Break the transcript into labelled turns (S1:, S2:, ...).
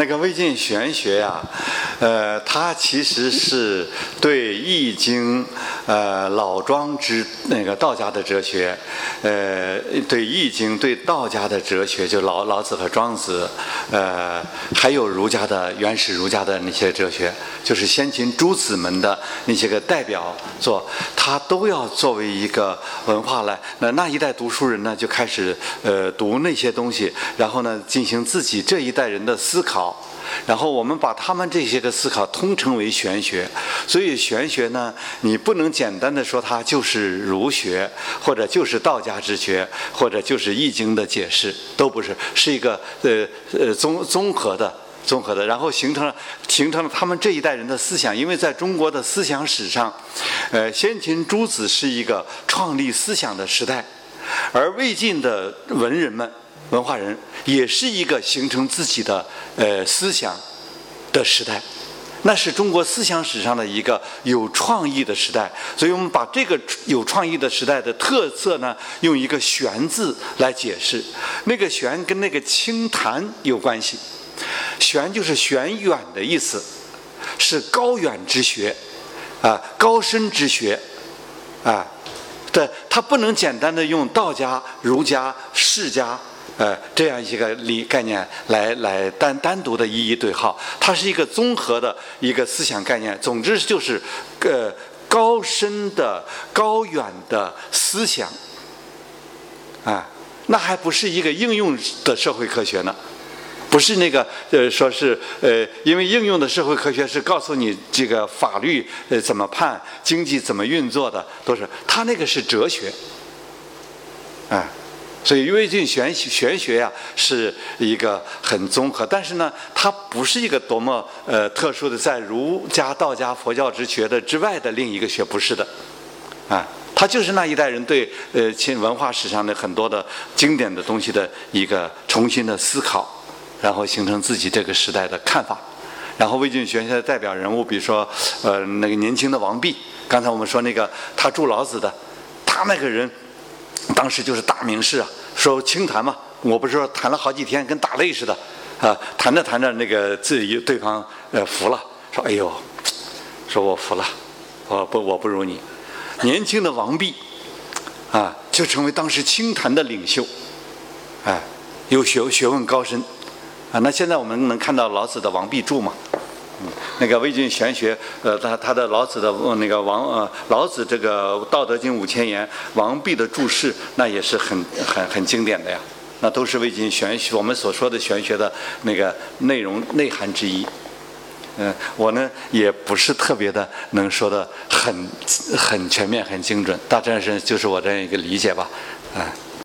S1: 那个魏晋玄学呀，呃，它其实是对《易经》呃老庄之那个道家的哲学，呃，对《易经》对道家的哲学，就老老子和庄子，呃，还有儒家的原始儒家的那些哲学，就是先秦诸子们的那些个代表作，它都要作为一个文化来。那那一代读书人呢，就开始呃读那些东西，然后呢进行自己这一代人的思考。然后我们把他们这些个思考通称为玄学，所以玄学呢，你不能简单的说它就是儒学，或者就是道家之学，或者就是易经的解释，都不是，是一个呃呃综综合的综合的，然后形成了形成了他们这一代人的思想，因为在中国的思想史上，呃先秦诸子是一个创立思想的时代，而魏晋的文人们。文化人也是一个形成自己的呃思想的时代，那是中国思想史上的一个有创意的时代。所以我们把这个有创意的时代的特色呢，用一个“玄”字来解释。那个“玄”跟那个清谈有关系，“玄”就是玄远的意思，是高远之学，啊，高深之学，啊，对，它不能简单的用道家、儒家、释家。呃，这样一个理概念来来单单独的一一对号，它是一个综合的一个思想概念。总之就是，呃，高深的、高远的思想，啊，那还不是一个应用的社会科学呢，不是那个呃，说是呃，因为应用的社会科学是告诉你这个法律呃怎么判，经济怎么运作的，都是他那个是哲学，啊。所以魏晋玄玄学呀，是一个很综合，但是呢，它不是一个多么呃特殊的，在儒家、道家、佛教之学的之外的另一个学，不是的，啊，它就是那一代人对呃秦文化史上的很多的经典的东西的一个重新的思考，然后形成自己这个时代的看法。然后魏晋玄学的代表人物，比如说呃那个年轻的王弼，刚才我们说那个他助老子的，他那个人。当时就是大名士啊，说清谈嘛，我不是说谈了好几天，跟打擂似的，啊，谈着谈着那个自己对方呃服了，说哎呦，说我服了，我不我不如你，年轻的王弼，啊，就成为当时清谈的领袖，哎，有学学问高深，啊，那现在我们能看到老子的王弼注嘛？那个魏晋玄学，呃，他他的老子的那个王呃老子这个《道德经》五千言，王弼的注释，那也是很很很经典的呀。那都是魏晋玄学，我们所说的玄学的那个内容内涵之一。嗯，我呢也不是特别的能说的很很全面、很精准，大致上是就是我这样一个理解吧，啊。